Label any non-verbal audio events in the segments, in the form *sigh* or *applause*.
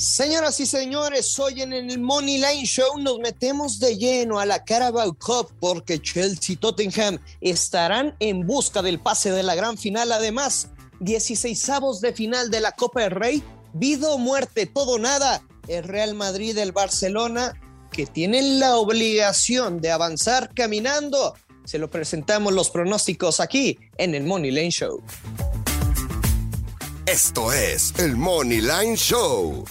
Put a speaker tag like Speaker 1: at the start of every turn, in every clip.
Speaker 1: Señoras y señores, hoy en el Money Line Show nos metemos de lleno a la Carabao Cup porque Chelsea y Tottenham estarán en busca del pase de la gran final. Además, 16 de final de la Copa del Rey, vida o muerte, todo nada. El Real Madrid, el Barcelona, que tienen la obligación de avanzar caminando. Se lo presentamos los pronósticos aquí en el Money Line Show.
Speaker 2: Esto es el Money Line Show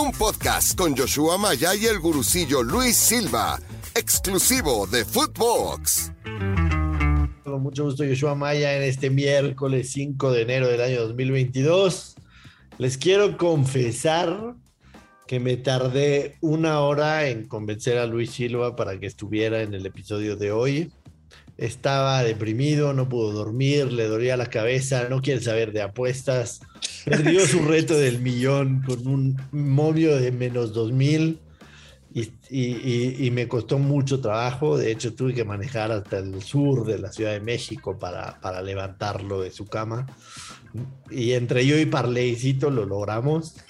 Speaker 2: un podcast con Joshua Maya y el gurucillo Luis Silva, exclusivo de Footbox.
Speaker 3: Con mucho gusto, Joshua Maya, en este miércoles 5 de enero del año 2022. Les quiero confesar que me tardé una hora en convencer a Luis Silva para que estuviera en el episodio de hoy. Estaba deprimido, no pudo dormir, le dolía la cabeza, no quiere saber de apuestas Perdió su reto del millón con un momio de menos 2000 y, y, me costó mucho trabajo. De hecho, tuve que manejar hasta el sur de la Ciudad de México para, para levantarlo de su cama. Y entre yo y Parleycito lo logramos. *laughs*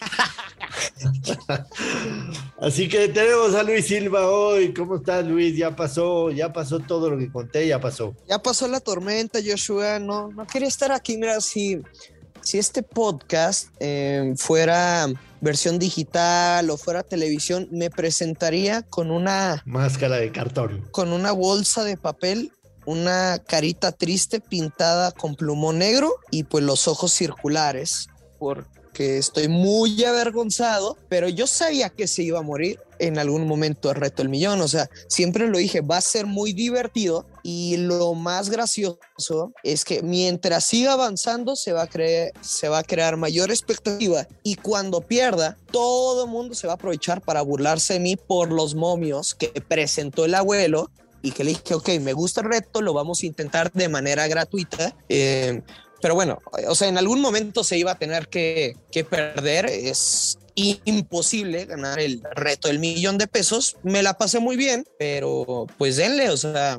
Speaker 3: Así que tenemos a Luis Silva hoy. ¿Cómo estás, Luis? Ya pasó, ya pasó todo lo que conté, ya pasó.
Speaker 1: Ya pasó la tormenta, Joshua. No, no quería estar aquí. Mira, si si este podcast eh, fuera versión digital o fuera televisión, me presentaría con una
Speaker 3: máscara de cartón,
Speaker 1: con una bolsa de papel, una carita triste pintada con plumón negro y pues los ojos circulares, porque estoy muy avergonzado, pero yo sabía que se iba a morir en algún momento el reto el millón. O sea, siempre lo dije, va a ser muy divertido y lo más gracioso es que mientras siga avanzando se va a, creer, se va a crear mayor expectativa y cuando pierda, todo el mundo se va a aprovechar para burlarse de mí por los momios que presentó el abuelo y que le dije, ok, me gusta el reto, lo vamos a intentar de manera gratuita. Eh, pero bueno, o sea, en algún momento se iba a tener que, que perder. Es imposible ganar el reto del millón de pesos. Me la pasé muy bien, pero pues denle, o sea,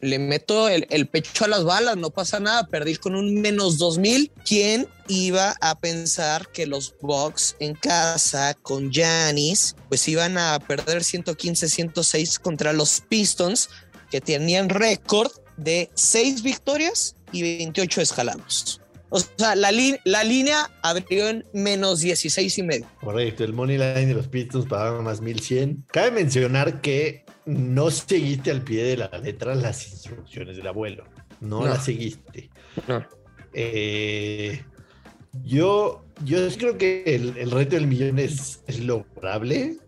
Speaker 1: le meto el, pecho a las balas, no pasa nada, perdí con un menos 2000. ¿Quién iba a pensar que los Bucks en casa con Janis pues iban a perder 115-106 contra los Pistons que tenían récord de 6 victorias y 28 escalados? O sea, la, la línea abrió en menos 16 y medio.
Speaker 3: Correcto, el money line de los Pistons pagaban más 1100. Cabe mencionar que no seguiste al pie de la letra las instrucciones del abuelo. No, las seguiste. No. Eh, yo, yo creo que el, reto del millón es, es lograble,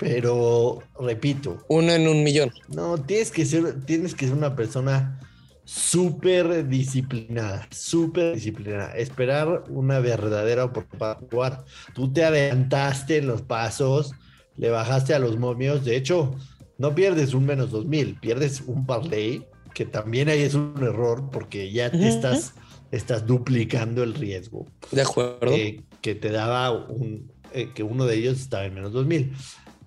Speaker 3: pero repito.
Speaker 1: Uno en un millón.
Speaker 3: No, tienes que ser, tienes que ser una persona súper disciplinada, súper disciplinada. Esperar una verdadera oportunidad para jugar. Tú te adelantaste en los pasos, le bajaste a los momios. De hecho, no pierdes un menos 2000, pierdes un parlay, que también ahí es un error porque ya te estás, estás duplicando el riesgo.
Speaker 1: De acuerdo.
Speaker 3: que te daba un, eh, que uno de ellos estaba en menos 2000.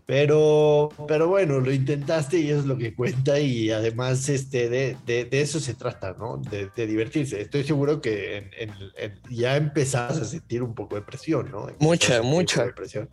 Speaker 3: Pero, pero bueno, lo intentaste y eso es lo que cuenta y además este, de, de, eso se trata, ¿no? De, divertirse. Estoy seguro que ya empezás a sentir un poco de presión, ¿no?
Speaker 1: mucha, mucha.
Speaker 3: presión.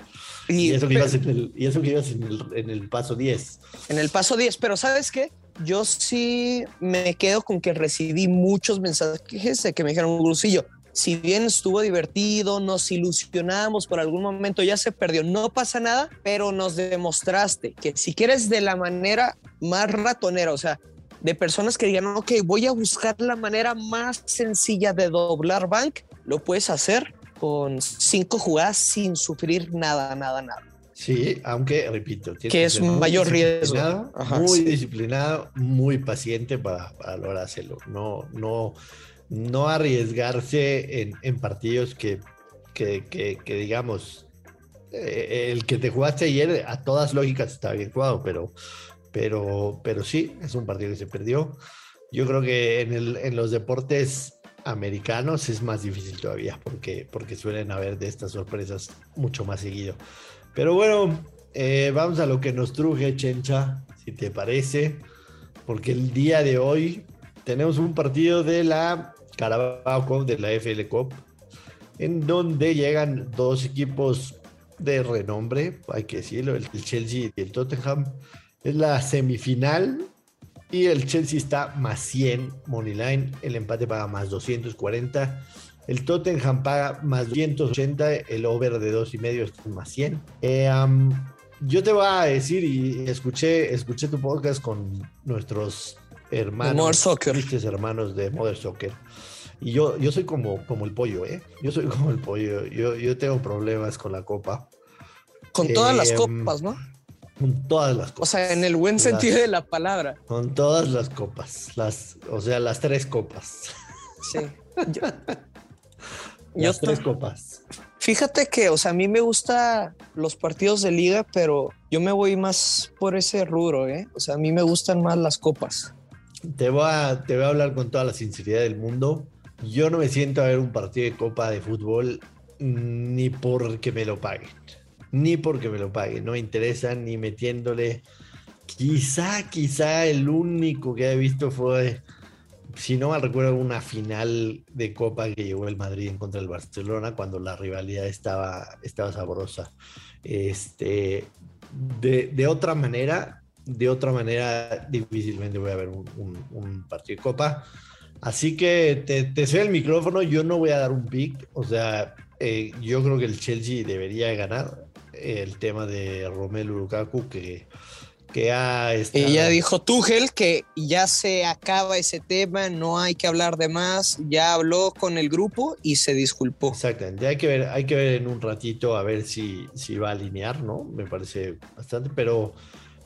Speaker 3: Y, eso que ibas, en el, y eso que ibas en, el, en el paso 10.
Speaker 1: En el paso 10, pero ¿sabes qué? Yo sí me quedo con que recibí muchos mensajes de que me dijeron, Grusillo, si bien estuvo divertido, nos ilusionamos por algún momento, ya se perdió, no pasa nada, pero nos demostraste que si quieres de la manera más ratonera, o sea, de personas que digan, ok, voy a buscar la manera más sencilla de doblar bank, lo puedes hacer con cinco jugadas sin sufrir nada, nada, nada.
Speaker 3: Sí, aunque repito,
Speaker 1: que es un mayor riesgo.
Speaker 3: muy disciplinado, muy paciente para, para lograr hacerlo. No, no, no arriesgarse en, partidos que, que, digamos, eh, el que te jugaste ayer a todas lógicas está bien jugado, pero, pero, pero sí, es un partido que se perdió. Yo creo que en los deportes americanos es más difícil todavía porque, porque suelen haber de estas sorpresas mucho más seguido. Pero bueno, eh, vamos a lo que nos truje, Chencha, si te parece, porque el día de hoy tenemos un partido de la Carabao de la FL Cup, en donde llegan dos equipos de renombre, hay que decirlo, el Chelsea y el Tottenham. Es la semifinal y el Chelsea está más 100 Moneyline, el empate paga más 240. El Tottenham paga más 280, el over de dos y medio está más 100. Eh, yo te voy a decir, y escuché, escuché tu podcast con nuestros hermanos,
Speaker 1: Soccer.
Speaker 3: hermanos de Mother Soccer. Y yo, yo soy como, como el pollo, ¿eh? Yo soy como el pollo. Yo, yo tengo problemas con la copa.
Speaker 1: Con todas las em, copas, ¿no?
Speaker 3: Con todas las copas.
Speaker 1: O sea, en el buen sentido de la palabra.
Speaker 3: Con todas las copas. Las, o sea, las tres copas.
Speaker 1: Sí. *laughs*
Speaker 3: las tres copas.
Speaker 1: Fíjate que, o sea, a mí me gustan los partidos de liga, pero yo me voy más por ese rubro, ¿eh? O sea, a mí me gustan más las copas.
Speaker 3: Te voy a, te voy a hablar con toda la sinceridad del mundo. Yo no me siento a ver un partido de copa de fútbol ni porque me lo paguen. Ni porque me lo paguen. No me interesa ni metiéndole. Quizá, quizá el único que he visto fue si no mal recuerdo, una final de Copa que llegó el Madrid contra del Barcelona cuando la rivalidad estaba, estaba sabrosa. Este, de, otra manera, de otra manera, difícilmente voy a ver un, partido de Copa. Así que te, te el micrófono, yo no voy a dar un pick, o sea, eh, yo creo que el Chelsea debería ganar el tema de Romelu Lukaku, que que ha estado...
Speaker 1: Ella dijo Tuchel que ya se acaba ese tema, no hay que hablar de más, ya habló con el grupo y se disculpó.
Speaker 3: Exactamente, hay que ver, hay que ver en un ratito a ver si, si va a alinear, ¿no? Me parece bastante, pero,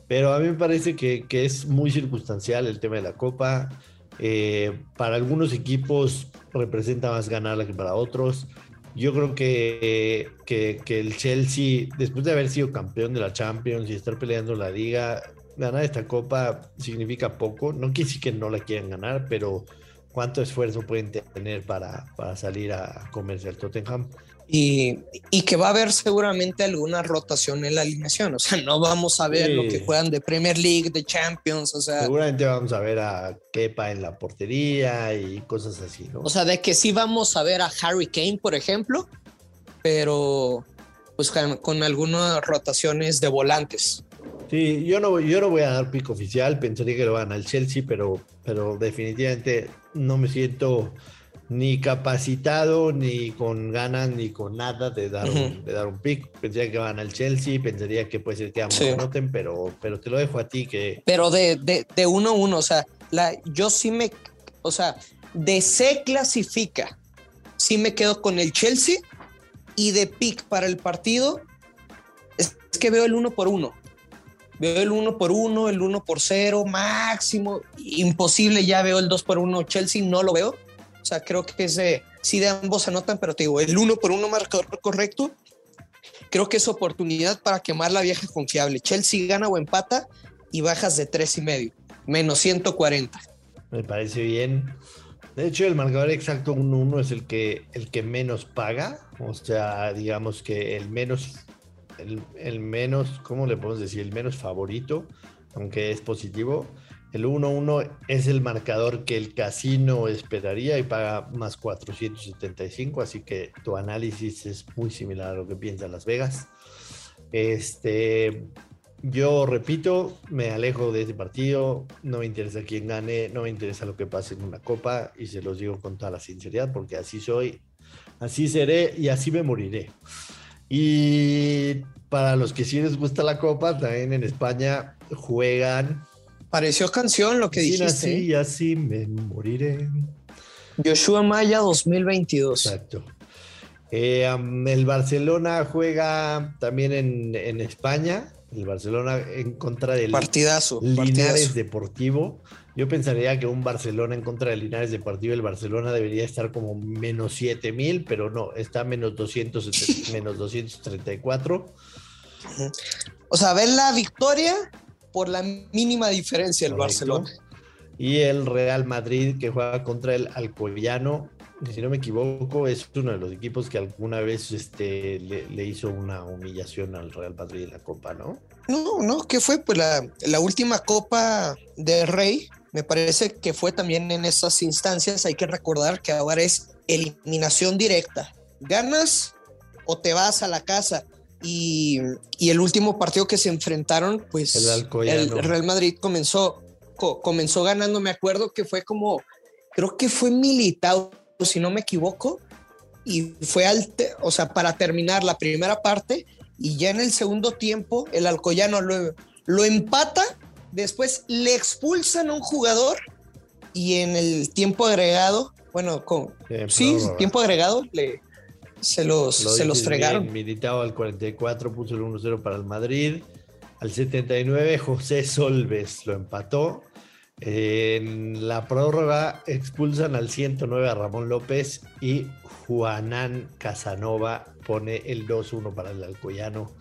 Speaker 3: pero a mí me parece que, que es muy circunstancial el tema de la Copa. Eh, para algunos equipos representa más ganarla que para otros. Yo creo que, que, el Chelsea, después de haber sido campeón de la Champions y estar peleando la liga, ganar esta copa significa poco. No quiere decir que no la quieran ganar, pero cuánto esfuerzo pueden tener para, para salir a comerse al Tottenham.
Speaker 1: Y, que va a haber seguramente alguna rotación en la alineación. O sea, no vamos a ver lo que juegan de Premier League, de Champions. O sea,
Speaker 3: seguramente vamos a ver a Kepa en la portería y cosas así, ¿no?
Speaker 1: O sea, de que sí vamos a ver a Harry Kane, por ejemplo, pero pues con, algunas rotaciones de volantes.
Speaker 3: Sí, yo no, yo no voy a dar pico oficial, pensaría que lo van al Chelsea, pero, pero definitivamente no me siento ni capacitado, ni con ganas, ni con nada de dar, un, de dar un pick. Pensaría que van al Chelsea, pensaría que puede ser que ambos anoten, pero, pero te lo dejo a ti que...
Speaker 1: Pero de, de, de uno a uno, o sea, la, yo sí me, o sea, de se clasifica, sí me quedo con el Chelsea y de pick para el partido, es, que veo el uno por uno. Veo el uno por uno, el uno por cero, máximo, imposible, ya veo el dos por uno Chelsea, no lo veo o sea, creo que es de, sí de ambos anotan, pero te digo, el uno por uno marcador correcto, creo que es oportunidad para quemar la vieja confiable. Chelsea gana o empata y bajas de tres y medio, menos 140.
Speaker 3: Me parece bien. De hecho, el marcador exacto 1-1 es el que, el que menos paga. O sea, digamos que el menos, el menos, ¿cómo le podemos decir? El menos favorito, aunque es positivo. El 1-1 es el marcador que el casino esperaría y paga más 475, así que tu análisis es muy similar a lo que piensa Las Vegas. Este, yo repito, me alejo de este partido, no me interesa quién gane, no me interesa lo que pase en una copa y se los digo con toda la sinceridad porque así soy, así seré y así me moriré. Y para los que sí les gusta la copa, también en España juegan
Speaker 1: Pareció canción lo que
Speaker 3: así
Speaker 1: dijiste.
Speaker 3: Así y así me moriré.
Speaker 1: Joshua Maya 2022.
Speaker 3: Exacto. Eh, el Barcelona juega también en, España. El Barcelona en contra del
Speaker 1: partidazo,
Speaker 3: Linares Deportivo. Yo pensaría que un Barcelona en contra del Linares Deportivo, el Barcelona debería estar como menos 7 mil, pero no, está menos, 200, *laughs* menos 234.
Speaker 1: O sea, ver la victoria por la mínima diferencia el Barcelona.
Speaker 3: Y el Real Madrid que juega contra el Alcoyano, si no me equivoco, es uno de los equipos que alguna vez este, le, hizo una humillación al Real Madrid en la Copa, ¿no?
Speaker 1: No, no, ¿qué fue? Pues la, la última Copa del Rey, me parece que fue también en esas instancias. Hay que recordar que ahora es eliminación directa. Ganas o te vas a la casa y, y el último partido que se enfrentaron, pues
Speaker 3: El
Speaker 1: el. Real Madrid comenzó, co- comenzó ganando, me acuerdo que fue como, creo que fue militado, si no me equivoco, y fue al, o sea, para terminar la primera parte, y ya en el segundo tiempo el Alcoyano lo, lo empata, después le expulsan a un jugador, y en el tiempo agregado, bueno, con, sí,
Speaker 3: prórroga.
Speaker 1: tiempo agregado, le, se los,
Speaker 3: Lo
Speaker 1: se los fregaron.
Speaker 3: bien, Militao al 44 puso el 1-0 para el Madrid. Al 79 José Solves lo empató. En la prórroga expulsan al 109 a Ramón López y Juanán Casanova pone el 2-1 para el Alcoyano.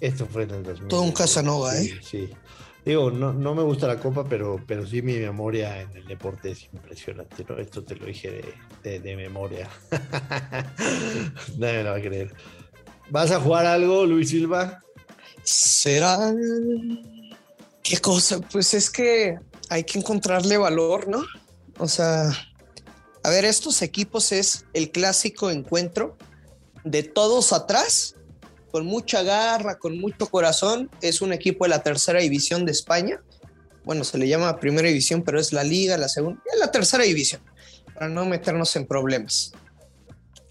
Speaker 3: Esto fue en el 2000.
Speaker 1: Todo un Casanova,
Speaker 3: sí,
Speaker 1: ¿eh?
Speaker 3: Sí. Digo, no, no me gusta la copa, pero, pero sí mi memoria en el deporte es impresionante, ¿no? Esto te lo dije de, de- memoria. *laughs* Nadie me lo va a creer. ¿Vas a jugar algo, Luis Silva?
Speaker 1: ¿Será? ¿Qué cosa? Pues es que hay que encontrarle valor, ¿no? O sea, a ver, estos equipos es el clásico encuentro de todos atrás, con mucha garra, con mucho corazón. Es un equipo de la tercera división de España. Bueno, se le llama primera división, pero es la liga, la segunda, es la tercera división, para no meternos en problemas.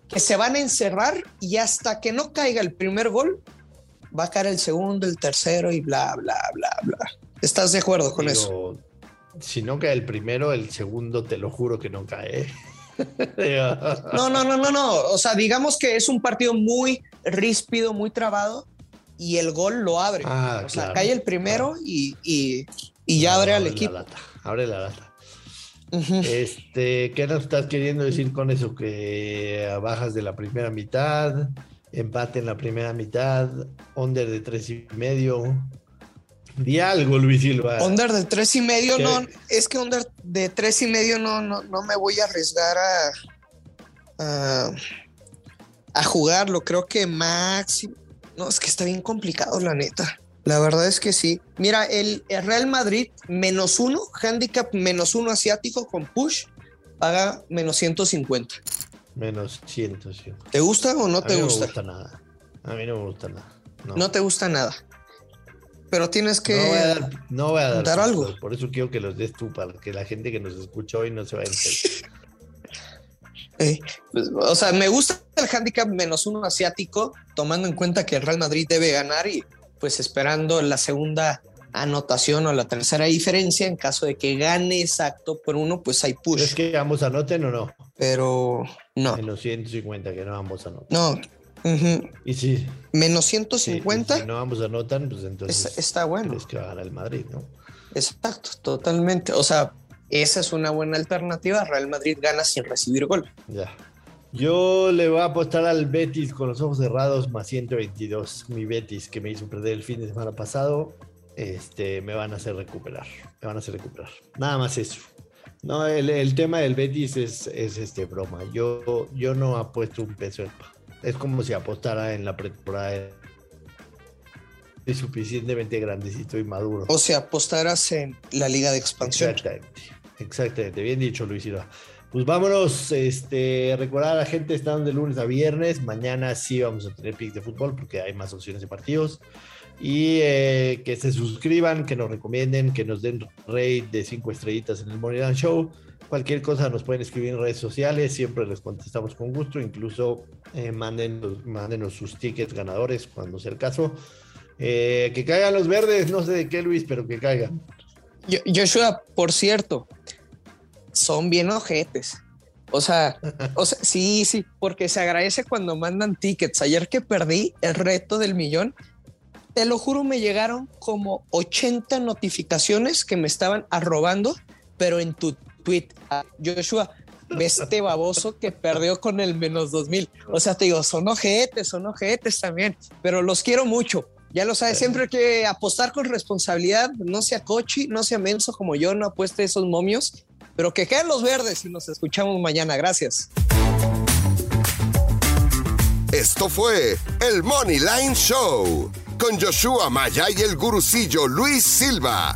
Speaker 1: Que se van a encerrar y hasta que no caiga el primer gol, va a caer el segundo, el tercero y bla, bla, bla, bla. ¿Estás de acuerdo con eso?
Speaker 3: Si no cae el primero, el segundo te lo juro que no cae. *laughs*
Speaker 1: No, no, no, no, no. O sea, digamos que es un partido muy ríspido, muy trabado y el gol lo abre.
Speaker 3: Ah,
Speaker 1: o sea,
Speaker 3: claro,
Speaker 1: cae el primero
Speaker 3: claro.
Speaker 1: y, y- y ya abre al
Speaker 3: la
Speaker 1: equipo.
Speaker 3: lata, abre la lata. Este, ¿qué nos estás queriendo decir con eso? Que bajas de la primera mitad, empate en la primera mitad, under de tres y medio. Di algo, Luis Silva.
Speaker 1: Under de tres y medio,
Speaker 3: ¿Qué?
Speaker 1: no, es que under de tres y medio no, no, no me voy a arriesgar a, a, a jugarlo. Creo que máximo. No, es que está bien complicado, la neta. La verdad es que sí. Mira, el, el Real Madrid menos uno, handicap menos uno asiático con push, paga menos 150.
Speaker 3: Menos 100, sí.
Speaker 1: ¿Te gusta o no
Speaker 3: A
Speaker 1: te
Speaker 3: mí no
Speaker 1: gusta?
Speaker 3: me gusta nada. A mí no me gusta nada. No,
Speaker 1: No te gusta nada. Pero tienes que.
Speaker 3: No voy a dar, no voy a dar
Speaker 1: dar algo.
Speaker 3: Por eso quiero que los des tú, para que la gente que nos escucha hoy no se vaya a.
Speaker 1: Eh, *laughs* pues, o sea, me gusta el handicap menos uno asiático, tomando en cuenta que el Real Madrid debe ganar y pues esperando la segunda anotación o la tercera diferencia en caso de que gane exacto por uno, pues hay push.
Speaker 3: ¿Es que ambos anoten o no?
Speaker 1: Pero no,
Speaker 3: En los 150, que no ambos anoten.
Speaker 1: no.
Speaker 3: Y sí.
Speaker 1: Menos
Speaker 3: sí, y
Speaker 1: 150
Speaker 3: si no ambos anotan, pues entonces
Speaker 1: es- está bueno.
Speaker 3: crees que va a ganar el Madrid, ¿no?
Speaker 1: Exacto, totalmente. O sea, esa es una buena alternativa. Real Madrid gana sin recibir gol.
Speaker 3: Ya. Yo le voy a apostar al Betis con los ojos cerrados más 122. Mi Betis que me hizo perder el fin de semana pasado, este, me van a hacer recuperar. Me van a hacer recuperar. Nada más eso. No, el, el tema del Betis es, es este broma. Yo, yo no apuesto un peso. en- Es como si apostara en la pretemporada. Es suficientemente grandecito y maduro.
Speaker 1: O sea, apostarás en la liga de expansión.
Speaker 3: Exactamente, exactamente, bien dicho Luis Silva. Pues vámonos, este, recordar a la gente, están de lunes a viernes, mañana sí vamos a tener pick de fútbol porque hay más opciones de partidos. Y eh, que se suscriban, que nos recomienden, que nos den rate de cinco estrellitas en el Moneyland Show. Cualquier cosa nos pueden escribir en redes sociales, siempre les contestamos con gusto, incluso eh, manden, mándenos sus tickets ganadores cuando sea el caso. Eh, que caigan los verdes, no sé de qué Luis, pero que caigan.
Speaker 1: Joshua, por cierto, son bien ojetes. O sea, *laughs* o sea, sí, sí, porque se agradece cuando mandan tickets. Ayer que perdí el reto del millón, te lo juro, me llegaron como 80 notificaciones que me estaban arrobando, pero en tu tweet, ah, Joshua, ves este baboso que perdió con el menos 2000. O sea, te digo, son ojetes, son ojetes también, pero los quiero mucho. Ya lo sabes, siempre hay que apostar con responsabilidad, no sea cochi, no sea menso como yo, no apueste esos momios, pero que queden los verdes y nos escuchamos mañana. Gracias.
Speaker 2: Esto fue el Money Line Show con Joshua Maya y el gurucillo Luis Silva,